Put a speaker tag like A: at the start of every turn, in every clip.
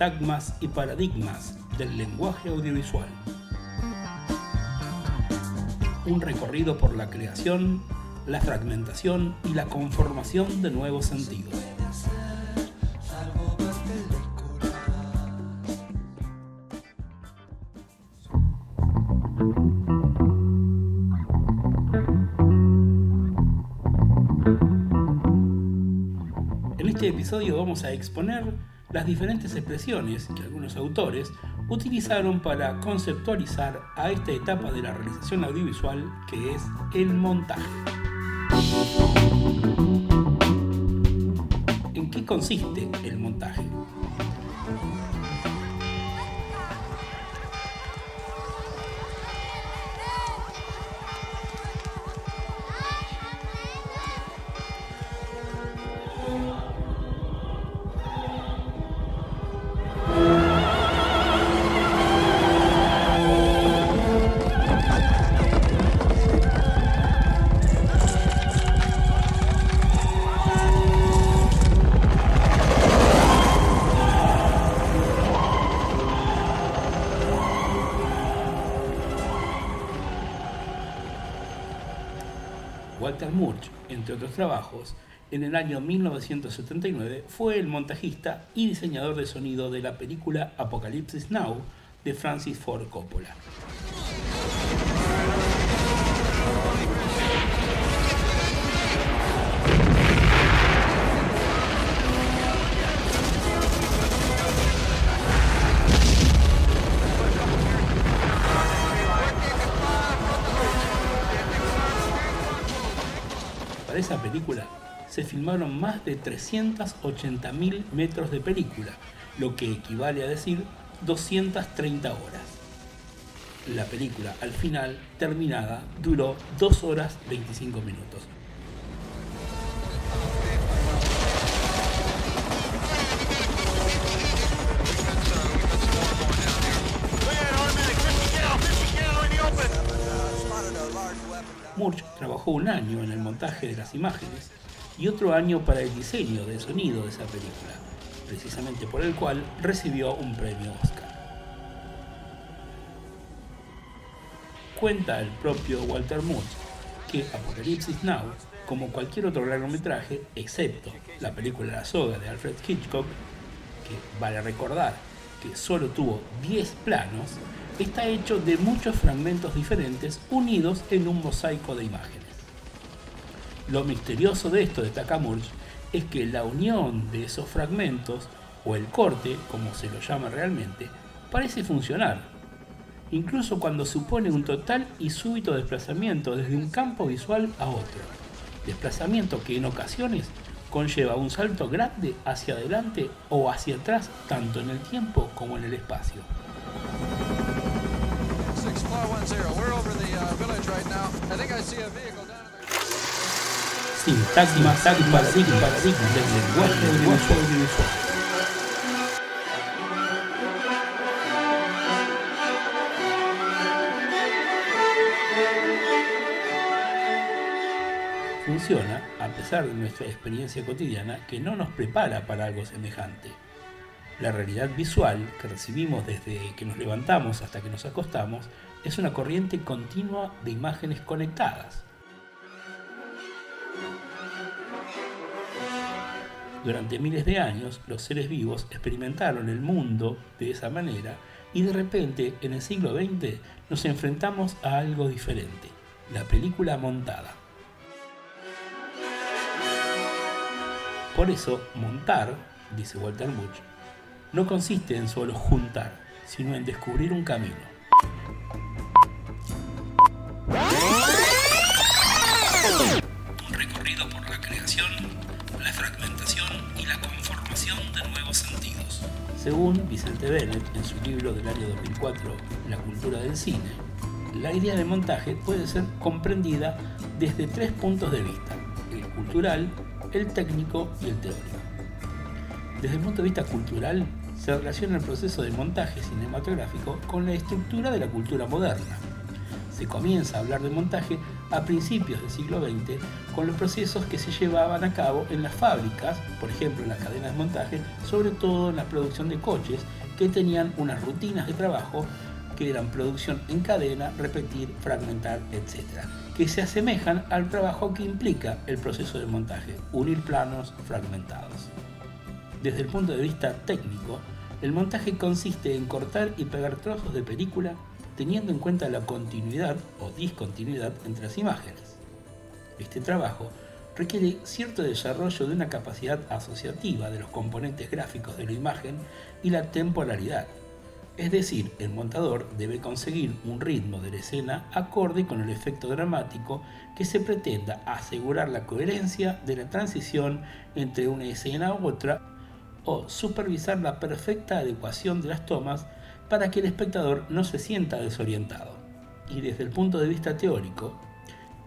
A: sintagmas y paradigmas del lenguaje audiovisual. Un recorrido por la creación, la fragmentación y la conformación de nuevos sentidos. En este episodio vamos a exponer las diferentes expresiones que algunos autores utilizaron para conceptualizar a esta etapa de la realización audiovisual que es el montaje. ¿En qué consiste el montaje? Otros trabajos, en el año 1979 fue el montajista y diseñador de sonido de la película Apocalipsis Now de Francis Ford Coppola. Para esa película se filmaron más de 380.000 metros de película, lo que equivale a decir 230 horas. La película, al final, terminada, duró 2 horas 25 minutos. Murch trabajó un año en el montaje de las imágenes y otro año para el diseño del sonido de esa película, precisamente por el cual recibió un premio Oscar. Cuenta el propio Walter Murch que Apocalipsis Now, como cualquier otro largometraje, excepto la película La soga de Alfred Hitchcock, que vale recordar que solo tuvo 10 planos, está hecho de muchos fragmentos diferentes unidos en un mosaico de imágenes. Lo misterioso de esto, destaca Murch, es que la unión de esos fragmentos, o el corte, como se lo llama realmente, parece funcionar, incluso cuando supone un total y súbito desplazamiento desde un campo visual a otro, desplazamiento que en ocasiones conlleva un salto grande hacia adelante o hacia atrás, tanto en el tiempo como en el espacio. Sintagma, paradigma, paradigma del lenguaje audiovisual. Funciona a pesar de nuestra experiencia cotidiana que no nos prepara para algo semejante. La realidad visual que recibimos desde que nos levantamos hasta que nos acostamos es una corriente continua de imágenes conectadas. Durante miles de años los seres vivos experimentaron el mundo de esa manera y de repente en el siglo XX nos enfrentamos a algo diferente, la película montada. Por eso, montar, dice Walter Murch, no consiste en solo juntar, sino en descubrir un camino. Un recorrido por la creación, la fragmentación y la conformación de nuevos sentidos. Según Vicente Bennett en su libro del año 2004, La cultura del cine, la idea de montaje puede ser comprendida desde tres puntos de vista, el cultural, el técnico y el teórico. Desde el punto de vista cultural, se relaciona el proceso de montaje cinematográfico con la estructura de la cultura moderna. Se comienza a hablar de montaje a principios del siglo XX con los procesos que se llevaban a cabo en las fábricas, por ejemplo en las cadenas de montaje, sobre todo en la producción de coches, que tenían unas rutinas de trabajo que eran producción en cadena, repetir, fragmentar, etc., que se asemejan al trabajo que implica el proceso de montaje, unir planos fragmentados. Desde el punto de vista técnico, el montaje consiste en cortar y pegar trozos de película teniendo en cuenta la continuidad o discontinuidad entre las imágenes. Este trabajo requiere cierto desarrollo de una capacidad asociativa de los componentes gráficos de la imagen y la temporalidad. Es decir, el montador debe conseguir un ritmo de la escena acorde con el efecto dramático que se pretenda asegurar la coherencia de la transición entre una escena u otra o supervisar la perfecta adecuación de las tomas para que el espectador no se sienta desorientado. Y desde el punto de vista teórico,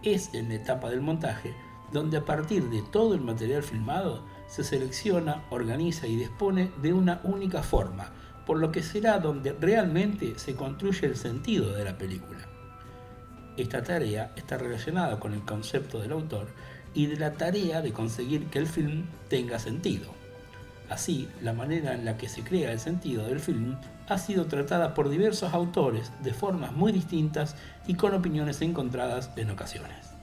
A: es en la etapa del montaje donde a partir de todo el material filmado se selecciona, organiza y dispone de una única forma, por lo que será donde realmente se construye el sentido de la película. Esta tarea está relacionada con el concepto del autor y de la tarea de conseguir que el film tenga sentido. Así, la manera en la que se crea el sentido del film ha sido tratada por diversos autores de formas muy distintas y con opiniones encontradas en ocasiones.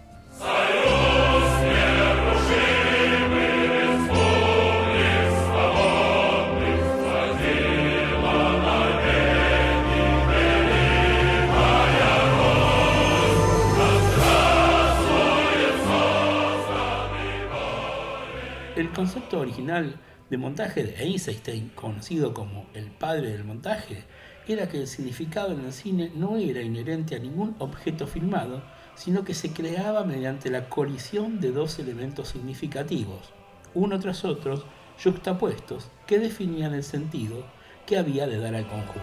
A: El concepto original de montaje de Einstein, conocido como el padre del montaje, era que el significado en el cine no era inherente a ningún objeto filmado, sino que se creaba mediante la colisión de dos elementos significativos, uno tras otro, yuxtapuestos, que definían el sentido que había de dar al conjunto.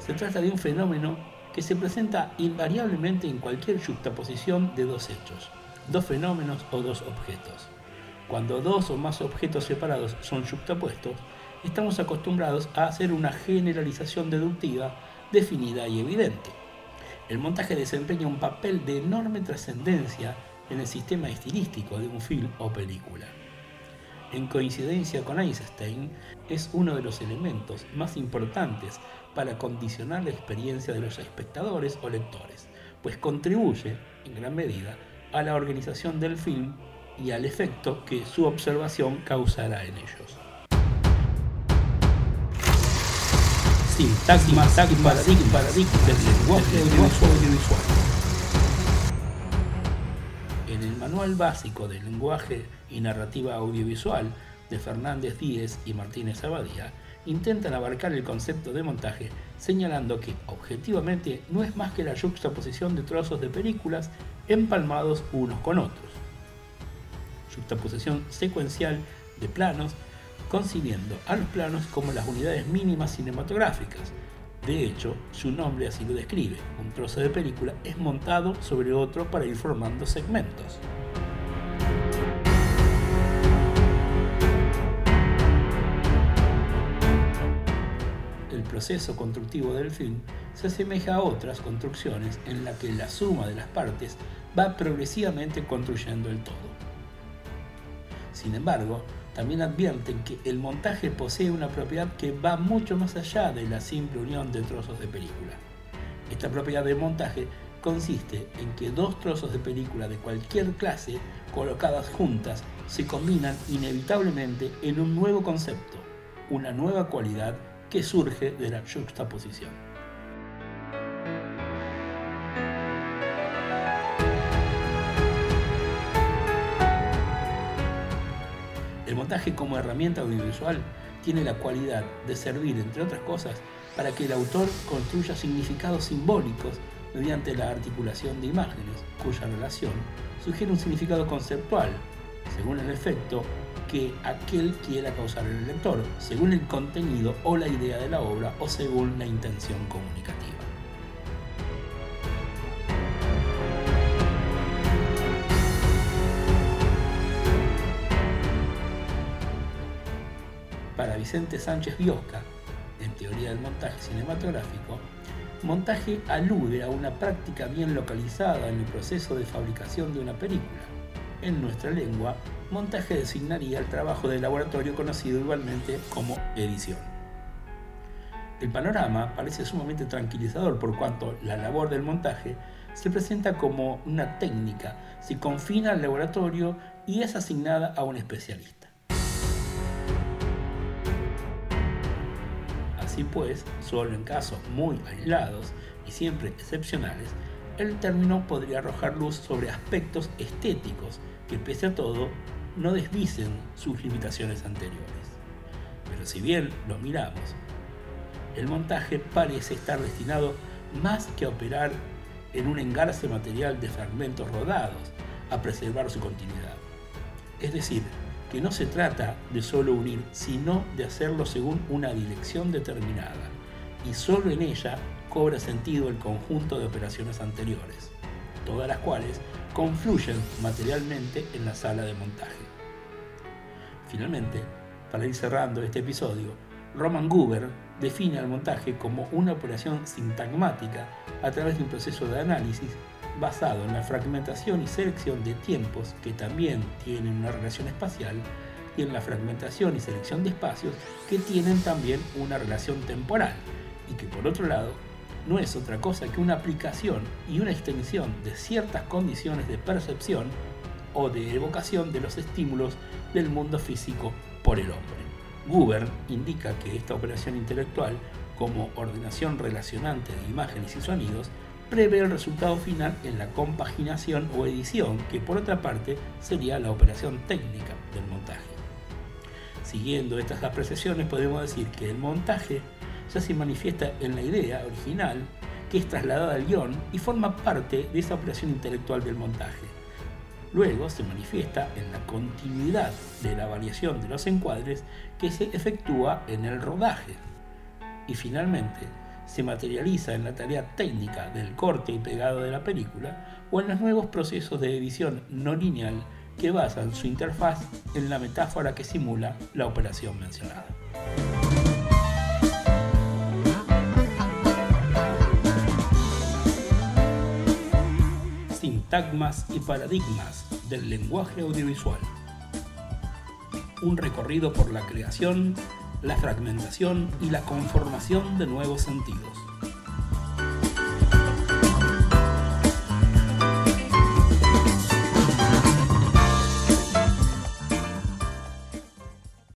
A: Se trata de un fenómeno que se presenta invariablemente en cualquier yuxtaposición de dos hechos, dos fenómenos o dos objetos. Cuando dos o más objetos separados son juxtapuestos, estamos acostumbrados a hacer una generalización deductiva definida y evidente. El montaje desempeña un papel de enorme trascendencia en el sistema estilístico de un film o película. En coincidencia con Einstein, es uno de los elementos más importantes para condicionar la experiencia de los espectadores o lectores, pues contribuye, en gran medida, a la organización del film y al efecto que su observación causará en ellos. Sintagma, paradigma, paradigma del lenguaje audiovisual. En el Manual Básico del Lenguaje y Narrativa Audiovisual de Fernández Díez y Martínez Abadía, intentan abarcar el concepto de montaje señalando que objetivamente no es más que la juxtaposición de trozos de películas empalmados unos con otros juxtaposición secuencial de planos, concibiendo a los planos como las unidades mínimas cinematográficas. De hecho, su nombre así lo describe. Un trozo de película es montado sobre otro para ir formando segmentos. El proceso constructivo del film se asemeja a otras construcciones en la que la suma de las partes va progresivamente construyendo el todo. Sin embargo, también advierten que el montaje posee una propiedad que va mucho más allá de la simple unión de trozos de película. Esta propiedad del montaje consiste en que dos trozos de película de cualquier clase colocadas juntas se combinan inevitablemente en un nuevo concepto, una nueva cualidad que surge de la juxtaposición. Montaje como herramienta audiovisual tiene la cualidad de servir, entre otras cosas, para que el autor construya significados simbólicos mediante la articulación de imágenes, cuya relación sugiere un significado conceptual, según el efecto que aquel quiera causar en el lector, según el contenido o la idea de la obra o según la intención comunicativa. Vicente Sánchez Biosca, en Teoría del Montaje Cinematográfico, montaje alude a una práctica bien localizada en el proceso de fabricación de una película. En nuestra lengua, montaje designaría el trabajo de laboratorio conocido igualmente como edición. El panorama parece sumamente tranquilizador por cuanto la labor del montaje se presenta como una técnica, se confina al laboratorio y es asignada a un especialista. Así pues, solo en casos muy aislados y siempre excepcionales, el término podría arrojar luz sobre aspectos estéticos que pese a todo no desvisen sus limitaciones anteriores. Pero si bien lo miramos, el montaje parece estar destinado más que a operar en un engarce material de fragmentos rodados, a preservar su continuidad. Es decir, que no se trata de solo unir, sino de hacerlo según una dirección determinada, y solo en ella cobra sentido el conjunto de operaciones anteriores, todas las cuales confluyen materialmente en la sala de montaje. Finalmente, para ir cerrando este episodio, Roman Guber define al montaje como una operación sintagmática a través de un proceso de análisis basado en la fragmentación y selección de tiempos que también tienen una relación espacial y en la fragmentación y selección de espacios que tienen también una relación temporal y que por otro lado no es otra cosa que una aplicación y una extensión de ciertas condiciones de percepción o de evocación de los estímulos del mundo físico por el hombre. Guber indica que esta operación intelectual, como ordenación relacionante de imágenes y sonidos, prevé el resultado final en la compaginación o edición, que por otra parte sería la operación técnica del montaje. Siguiendo estas apreciaciones podemos decir que el montaje ya se manifiesta en la idea original que es trasladada al guion y forma parte de esa operación intelectual del montaje. Luego se manifiesta en la continuidad de la variación de los encuadres que se efectúa en el rodaje. Y finalmente se materializa en la tarea técnica del corte y pegado de la película o en los nuevos procesos de edición no lineal que basan su interfaz en la metáfora que simula la operación mencionada. Sintagmas y paradigmas del lenguaje audiovisual. Un recorrido por la creación, la fragmentación y la conformación de nuevos sentidos.